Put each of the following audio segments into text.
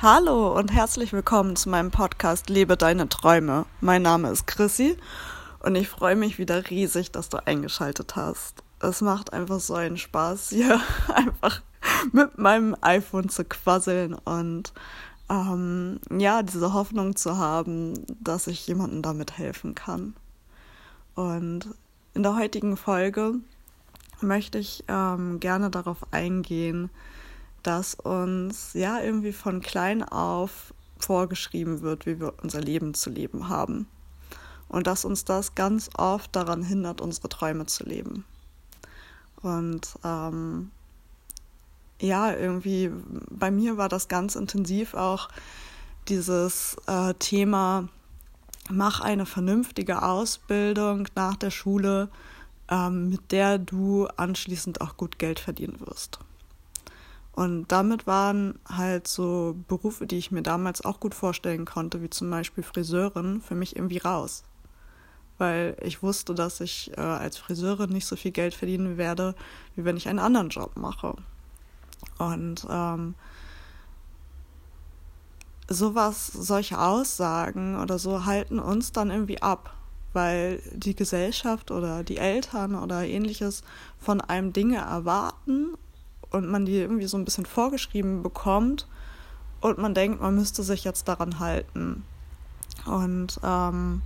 Hallo und herzlich willkommen zu meinem Podcast Lebe deine Träume. Mein Name ist Chrissy und ich freue mich wieder riesig, dass du eingeschaltet hast. Es macht einfach so einen Spaß, hier einfach mit meinem iPhone zu quasseln und ähm, ja, diese Hoffnung zu haben, dass ich jemandem damit helfen kann. Und in der heutigen Folge möchte ich ähm, gerne darauf eingehen, dass uns ja irgendwie von klein auf vorgeschrieben wird, wie wir unser Leben zu leben haben. Und dass uns das ganz oft daran hindert, unsere Träume zu leben. Und ähm, ja, irgendwie bei mir war das ganz intensiv auch dieses äh, Thema, mach eine vernünftige Ausbildung nach der Schule, ähm, mit der du anschließend auch gut Geld verdienen wirst. Und damit waren halt so Berufe, die ich mir damals auch gut vorstellen konnte, wie zum Beispiel Friseurin, für mich irgendwie raus. Weil ich wusste, dass ich äh, als Friseurin nicht so viel Geld verdienen werde, wie wenn ich einen anderen Job mache. Und ähm, sowas, solche Aussagen oder so halten uns dann irgendwie ab, weil die Gesellschaft oder die Eltern oder ähnliches von einem Dinge erwarten und man die irgendwie so ein bisschen vorgeschrieben bekommt und man denkt, man müsste sich jetzt daran halten. Und ähm,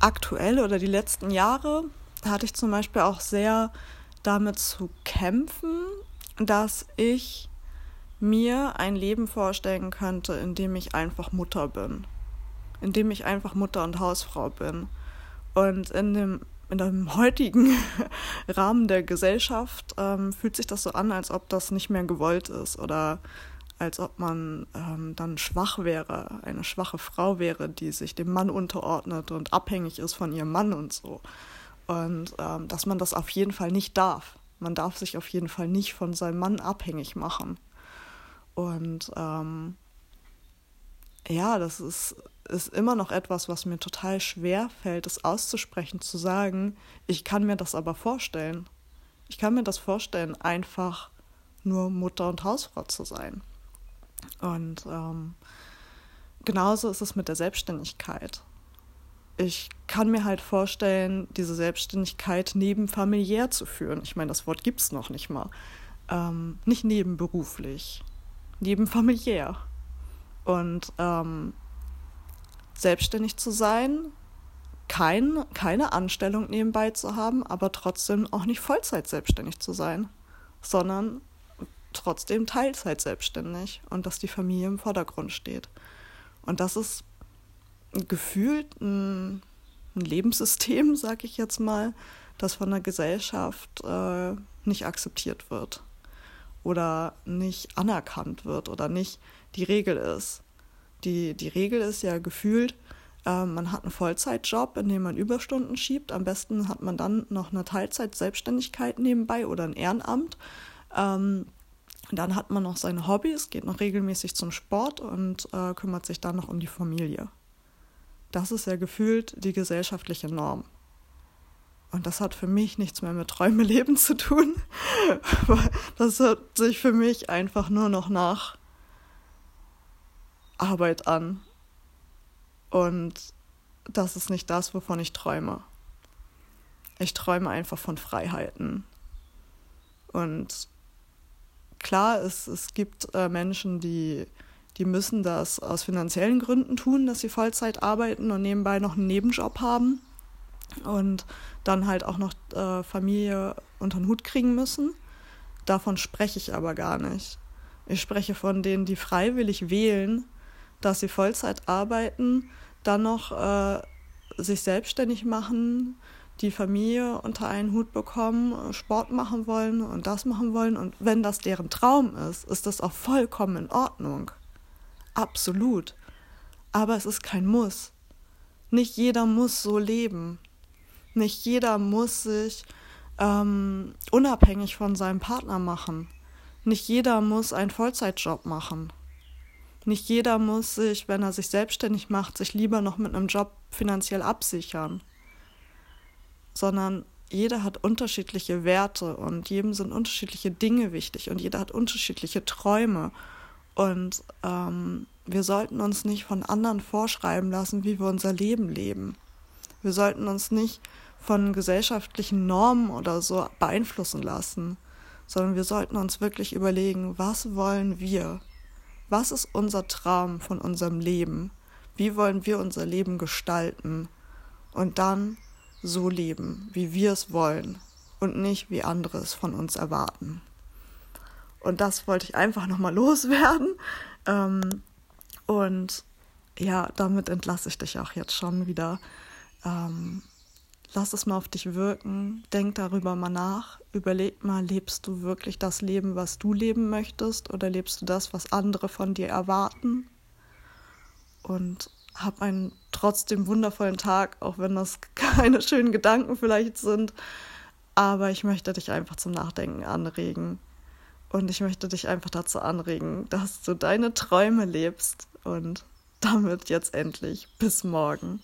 aktuell oder die letzten Jahre hatte ich zum Beispiel auch sehr damit zu kämpfen, dass ich mir ein Leben vorstellen könnte, in dem ich einfach Mutter bin. In dem ich einfach Mutter und Hausfrau bin. Und in dem in dem heutigen Rahmen der Gesellschaft ähm, fühlt sich das so an, als ob das nicht mehr gewollt ist oder als ob man ähm, dann schwach wäre, eine schwache Frau wäre, die sich dem Mann unterordnet und abhängig ist von ihrem Mann und so. Und ähm, dass man das auf jeden Fall nicht darf. Man darf sich auf jeden Fall nicht von seinem Mann abhängig machen. Und ähm, ja, das ist ist immer noch etwas, was mir total schwer fällt, es auszusprechen, zu sagen, ich kann mir das aber vorstellen. Ich kann mir das vorstellen, einfach nur Mutter und Hausfrau zu sein. Und ähm, genauso ist es mit der Selbstständigkeit. Ich kann mir halt vorstellen, diese Selbstständigkeit nebenfamiliär zu führen. Ich meine, das Wort gibt es noch nicht mal. Ähm, nicht nebenberuflich, nebenfamiliär. Und ähm, selbstständig zu sein, kein, keine Anstellung nebenbei zu haben, aber trotzdem auch nicht Vollzeit selbstständig zu sein, sondern trotzdem Teilzeit selbstständig und dass die Familie im Vordergrund steht. Und das ist gefühlt ein, ein Lebenssystem, sag ich jetzt mal, das von der Gesellschaft äh, nicht akzeptiert wird oder nicht anerkannt wird oder nicht die Regel ist die, die Regel ist ja gefühlt, äh, man hat einen Vollzeitjob, in dem man Überstunden schiebt. Am besten hat man dann noch eine Teilzeit-Selbstständigkeit nebenbei oder ein Ehrenamt. Ähm, dann hat man noch seine Hobbys, geht noch regelmäßig zum Sport und äh, kümmert sich dann noch um die Familie. Das ist ja gefühlt die gesellschaftliche Norm. Und das hat für mich nichts mehr mit Träume leben zu tun. das hört sich für mich einfach nur noch nach Arbeit an. Und das ist nicht das, wovon ich träume. Ich träume einfach von Freiheiten. Und klar, es, es gibt äh, Menschen, die, die müssen das aus finanziellen Gründen tun, dass sie Vollzeit arbeiten und nebenbei noch einen Nebenjob haben und dann halt auch noch äh, Familie unter den Hut kriegen müssen. Davon spreche ich aber gar nicht. Ich spreche von denen, die freiwillig wählen, dass sie Vollzeit arbeiten, dann noch äh, sich selbstständig machen, die Familie unter einen Hut bekommen, Sport machen wollen und das machen wollen. Und wenn das deren Traum ist, ist das auch vollkommen in Ordnung. Absolut. Aber es ist kein Muss. Nicht jeder muss so leben. Nicht jeder muss sich ähm, unabhängig von seinem Partner machen. Nicht jeder muss einen Vollzeitjob machen. Nicht jeder muss sich, wenn er sich selbstständig macht, sich lieber noch mit einem Job finanziell absichern, sondern jeder hat unterschiedliche Werte und jedem sind unterschiedliche Dinge wichtig und jeder hat unterschiedliche Träume. Und ähm, wir sollten uns nicht von anderen vorschreiben lassen, wie wir unser Leben leben. Wir sollten uns nicht von gesellschaftlichen Normen oder so beeinflussen lassen, sondern wir sollten uns wirklich überlegen, was wollen wir? Was ist unser Traum von unserem Leben? Wie wollen wir unser Leben gestalten? Und dann so leben, wie wir es wollen und nicht wie andere es von uns erwarten. Und das wollte ich einfach nochmal loswerden. Ähm, und ja, damit entlasse ich dich auch jetzt schon wieder. Ähm, lass es mal auf dich wirken, denk darüber mal nach, überleg mal, lebst du wirklich das Leben, was du leben möchtest oder lebst du das, was andere von dir erwarten? Und hab einen trotzdem wundervollen Tag, auch wenn das keine schönen Gedanken vielleicht sind. Aber ich möchte dich einfach zum Nachdenken anregen. Und ich möchte dich einfach dazu anregen, dass du deine Träume lebst. Und damit jetzt endlich bis morgen.